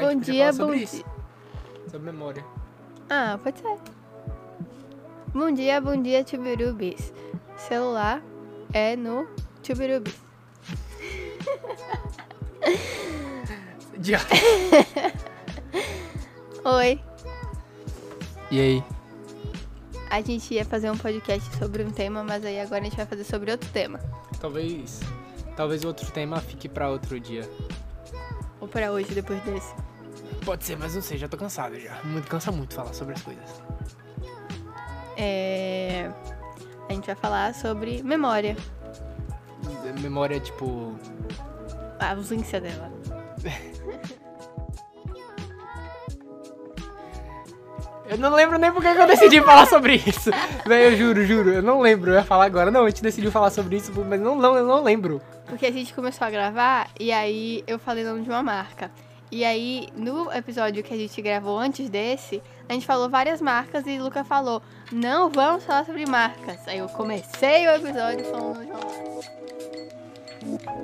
Bom dia, bom isso. Sobre memória. Ah, pode ser. Bom dia, bom dia, Tubirubis. Celular é no Tubirubis. Dia. Oi. E aí? A gente ia fazer um podcast sobre um tema, mas aí agora a gente vai fazer sobre outro tema. Talvez. Talvez o outro tema fique pra outro dia. Ou pra hoje, depois desse. Pode ser, mas não sei, já tô cansado já. Muito, cansa muito falar sobre as coisas. É... A gente vai falar sobre memória. Memória, tipo. A ausência dela. Eu não lembro nem porque que eu decidi falar sobre isso. Véi, eu juro, juro. Eu não lembro. Eu ia falar agora. Não, a gente decidiu falar sobre isso, mas não, não, eu não lembro. Porque a gente começou a gravar e aí eu falei o nome de uma marca. E aí, no episódio que a gente gravou antes desse, a gente falou várias marcas e o Luca falou: Não vamos falar sobre marcas. Aí eu comecei o episódio falando de uma marca.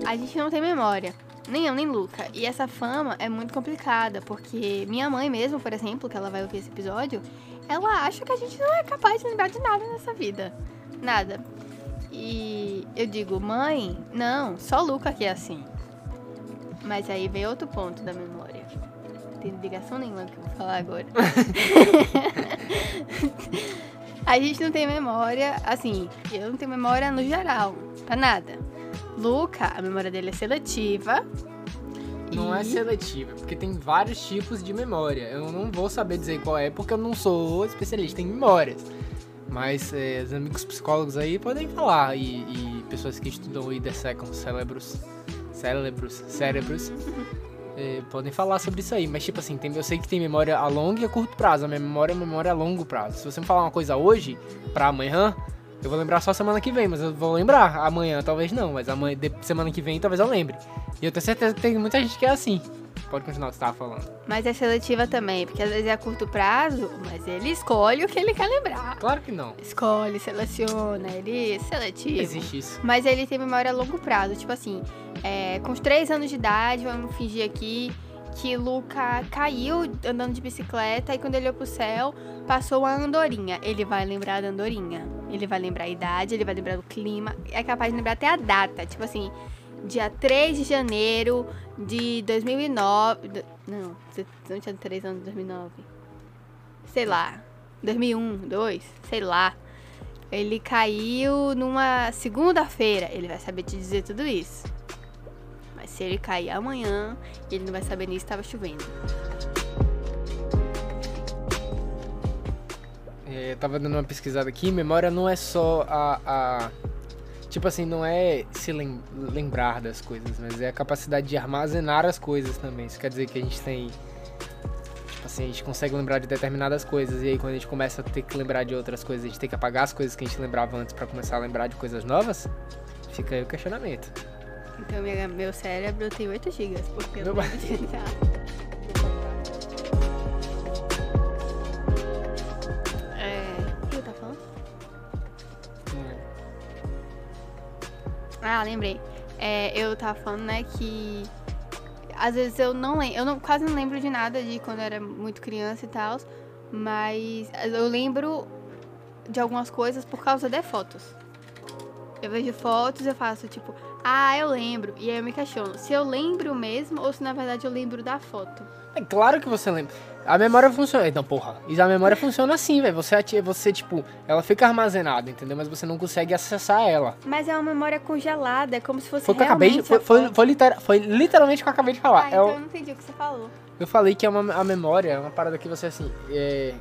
A gente não tem memória. Nem eu, nem Luca. E essa fama é muito complicada, porque minha mãe mesmo, por exemplo, que ela vai ouvir esse episódio, ela acha que a gente não é capaz de lembrar de nada nessa vida. Nada. E eu digo, mãe, não, só Luca que é assim. Mas aí vem outro ponto da memória. Não tem ligação nenhuma que eu vou falar agora. a gente não tem memória, assim, eu não tenho memória no geral, pra nada. Luca, a memória dele é seletiva. Não é e- seletiva, porque tem vários tipos de memória. Eu não vou saber dizer qual é, porque eu não sou especialista em memórias. Mas é, os amigos psicólogos aí podem falar. E, e pessoas que estudam e dessecam cérebros. Cérebros. Cérebros. é, podem falar sobre isso aí. Mas, tipo assim, tem, eu sei que tem memória a longo e a curto prazo. A minha memória é memória a longo prazo. Se você me falar uma coisa hoje, pra amanhã, eu vou lembrar só semana que vem. Mas eu vou lembrar. Amanhã talvez não. Mas amanhã, de- semana que vem talvez eu lembre. E eu tenho certeza que tem muita gente que é assim. Pode continuar o que você tava falando. Mas é seletiva também, porque às vezes é a curto prazo, mas ele escolhe o que ele quer lembrar. Claro que não. Escolhe, seleciona, ele é seletivo. Existe isso. Mas ele tem memória a longo prazo. Tipo assim, é, com os três anos de idade, vamos fingir aqui que Luca caiu andando de bicicleta e quando ele olhou pro céu, passou uma andorinha. Ele vai lembrar da andorinha. Ele vai lembrar a idade, ele vai lembrar do clima. É capaz de lembrar até a data. Tipo assim, dia 3 de janeiro de 2009. do- Não, não tinha 3 anos de 2009. Sei lá. 2001, 2, sei lá. Ele caiu numa segunda-feira. Ele vai saber te dizer tudo isso. Mas se ele cair amanhã, ele não vai saber nem se estava chovendo. Eu tava dando uma pesquisada aqui. Memória não é só a. a- tipo assim, não é se lem- lembrar das coisas, mas é a capacidade de armazenar as coisas também. Isso quer dizer que a gente tem. Tipo assim, a gente consegue lembrar de determinadas coisas. E aí, quando a gente começa a ter que lembrar de outras coisas, a gente tem que apagar as coisas que a gente lembrava antes pra começar a lembrar de coisas novas. Fica aí o questionamento. Então minha- meu cérebro tem 8 GB, porque eu lembro de nada. Lembrei. É, eu tava falando, né, que às vezes eu não lembro, eu não, quase não lembro de nada de quando eu era muito criança e tal, mas eu lembro de algumas coisas por causa de fotos. Eu vejo fotos e eu faço tipo, ah, eu lembro. E aí eu me questiono se eu lembro mesmo ou se na verdade eu lembro da foto. É claro que você lembra. A memória funciona. Não, porra. E a memória funciona assim, velho. Você, você, tipo, ela fica armazenada, entendeu? Mas você não consegue acessar ela. Mas é uma memória congelada, é como se fosse Foi o que eu acabei de. Foi, foi, foi, litera- foi literalmente o que eu acabei de falar. Ah, É então o- eu não entendi o que você falou. eu falei que é uma, a memória é uma parada que você, assim. é-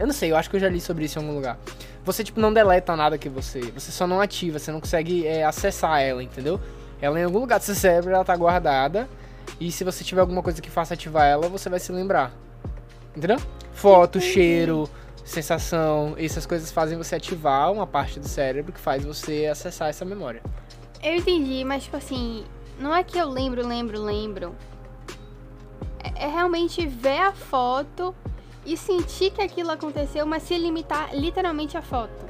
Eu não sei, eu acho que eu já li sobre isso em algum lugar. Você, tipo, não deleta nada que você. Você só não ativa, você não consegue é, acessar ela, entendeu? Ela em algum lugar do seu cérebro, ela tá guardada. E se você tiver alguma coisa que faça ativar ela, você vai se lembrar. Entendeu? Foto, Entendi. cheiro, sensação, essas coisas fazem você ativar uma parte do cérebro que faz você acessar essa memória. Eu entendi, mas tipo assim, não é que eu lembro, lembro, lembro. É, é realmente ver a foto e sentir que aquilo aconteceu, mas se limitar literalmente à foto.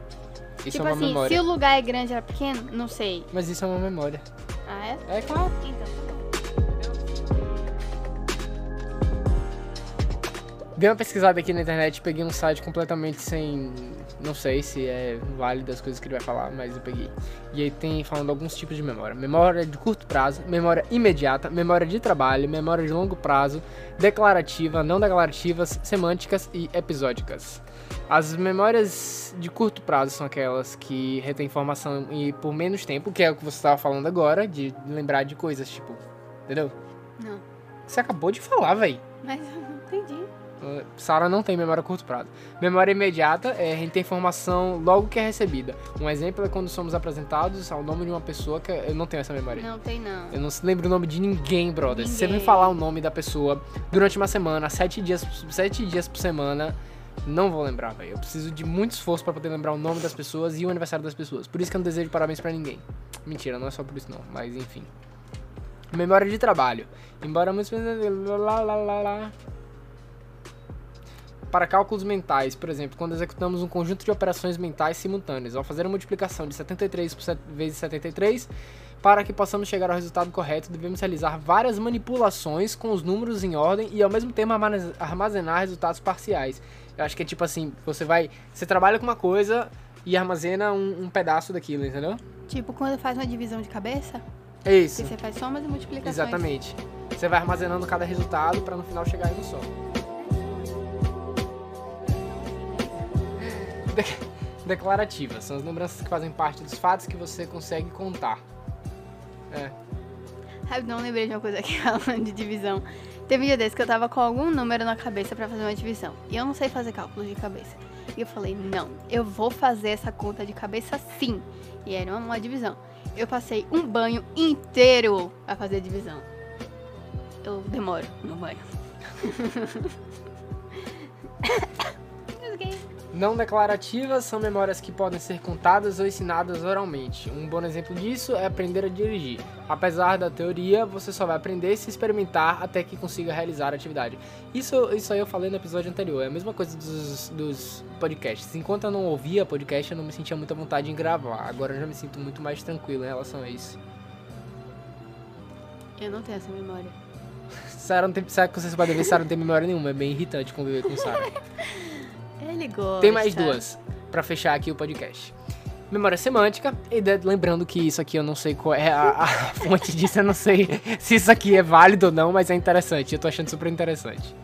Isso tipo é uma assim, memória. se o lugar é grande ou é pequeno, não sei. Mas isso é uma memória. Ah, é? É claro. Então, Dei uma pesquisada aqui na internet, peguei um site completamente sem. Não sei se é válido as coisas que ele vai falar, mas eu peguei. E aí tem falando alguns tipos de memória: memória de curto prazo, memória imediata, memória de trabalho, memória de longo prazo, declarativa, não declarativas, semânticas e episódicas. As memórias de curto prazo são aquelas que retêm informação e por menos tempo, que é o que você estava falando agora, de lembrar de coisas, tipo. Entendeu? Não. Você acabou de falar, véi. Mas eu não entendi. Uh, Sara não tem memória a curto prazo. Memória imediata é reter informação logo que é recebida. Um exemplo é quando somos apresentados ao nome de uma pessoa que eu não tenho essa memória. Não tem, não. Eu não lembro o nome de ninguém, brother. Se você me Ninguém. falar o nome da pessoa durante uma semana, sete dias, sete dias por semana, não vou lembrar, velho. Eu preciso de muito esforço pra poder lembrar o nome das pessoas e o aniversário das pessoas. Por isso que eu não desejo parabéns pra ninguém. Mentira, não é só por isso não, mas enfim. Memória de trabalho. Embora muitos lá, lá, lá, lá. Para cálculos mentais, por exemplo, quando executamos um conjunto de operações mentais simultâneas, ao fazer a multiplicação de 73 por set- vezes 73, para que possamos chegar ao resultado correto, devemos realizar várias manipulações com os números em ordem e ao mesmo tempo armaz- armazenar resultados parciais. Eu acho que é tipo assim, você vai, você trabalha com uma coisa e armazena um, um pedaço daquilo, entendeu? Tipo, quando faz uma divisão de cabeça, É isso. que você faz somas e multiplicações. Exatamente. Você vai armazenando cada resultado para no final chegar em um só. De- Declarativas são as lembranças que fazem parte dos fatos que você consegue contar. É. Ah, não lembrei de uma coisa aqui falando de divisão. Teve um dia desse que eu tava com algum número na cabeça pra fazer uma divisão. E eu não sei fazer cálculos de cabeça. E eu falei, não, eu vou fazer essa conta de cabeça sim. E era uma, uma divisão. Eu passei um banho inteiro a fazer divisão. Eu demoro no banho. Não declarativas são memórias que podem ser contadas ou ensinadas oralmente. Um bom exemplo disso é aprender a dirigir. Apesar da teoria, você só vai aprender se experimentar até que consiga realizar a atividade. Isso, isso aí eu falei no episódio anterior. É a mesma coisa dos, dos podcasts. Enquanto eu não ouvia podcast, eu não me sentia muita vontade em gravar. Agora eu já me sinto muito mais tranquilo em relação a isso. Eu não tenho essa memória. Sarah não tem, sabe que vocês podem ver, Sarah não tem memória nenhuma. É bem irritante conviver com Sarah. Ele gosta. Tem mais duas pra fechar aqui o podcast. Memória semântica, e de- lembrando que isso aqui eu não sei qual é a, a fonte disso, eu não sei se isso aqui é válido ou não, mas é interessante, eu tô achando super interessante.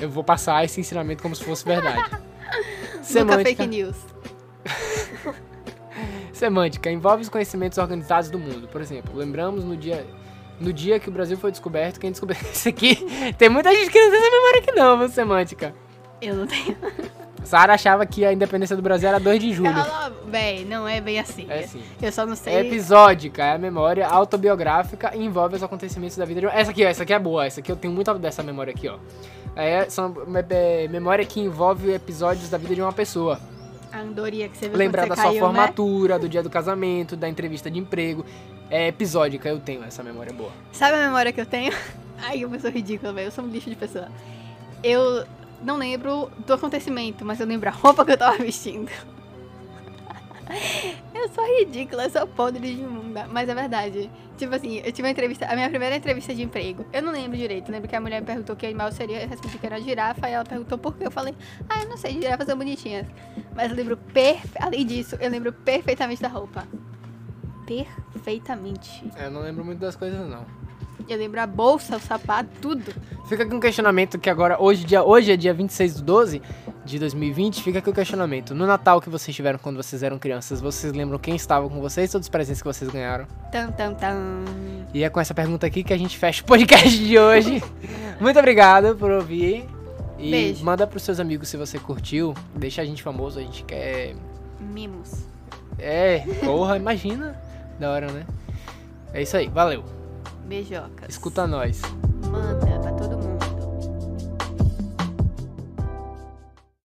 Eu vou passar esse ensinamento como se fosse verdade. Nunca fake news. Semântica envolve os conhecimentos organizados do mundo. Por exemplo, lembramos no dia, no dia que o Brasil foi descoberto, quem descobriu isso aqui. Tem muita gente que não tem essa memória aqui não, viu, semântica. Eu não tenho. Sara achava que a independência do Brasil era 2 de julho. Cala, véi, não é bem assim. É sim. Eu só não sei. É episódica, é a memória autobiográfica e envolve os acontecimentos da vida de uma... Essa aqui, ó, essa aqui é boa, essa aqui eu tenho muita dessa memória aqui, ó. É, são me- é, memória que envolve episódios da vida de uma pessoa. A andorinha que você viu Lembrar da você sua caiu, né? formatura, do dia do casamento, da entrevista de emprego. É episódica, eu tenho essa memória boa. Sabe a memória que eu tenho? Ai, eu sou ridícula, velho. Eu sou um lixo de pessoa. Eu não lembro do acontecimento, mas eu lembro a roupa que eu tava vestindo. Eu sou ridícula, eu sou podre de imunda. Mas é verdade. Tipo assim, eu tive uma entrevista, a minha primeira entrevista de emprego. Eu não lembro direito. Lembro que a mulher me perguntou que animal seria, eu respondi que era girafa, e ela perguntou por quê. Eu falei, ah, eu não sei, girafas são bonitinhas. Mas eu lembro perfe... além disso, eu lembro perfeitamente da roupa. Perfeitamente. É, Eu não lembro muito das coisas, não. Eu lembro a bolsa, o sapato, tudo. Fica aqui um questionamento que agora, hoje, dia, hoje é dia 26 do 12 de 2020, fica aqui o questionamento. No Natal que vocês tiveram quando vocês eram crianças, vocês lembram quem estava com vocês ou dos presentes que vocês ganharam? Tam, tam, tam. E é com essa pergunta aqui que a gente fecha o podcast de hoje. Muito obrigado por ouvir. E Beijo. manda pros seus amigos se você curtiu. Deixa a gente famoso, a gente quer. Mimos. É, porra, imagina. Da hora, né? É isso aí, valeu. Beijocas. Escuta nós. Manda pra todo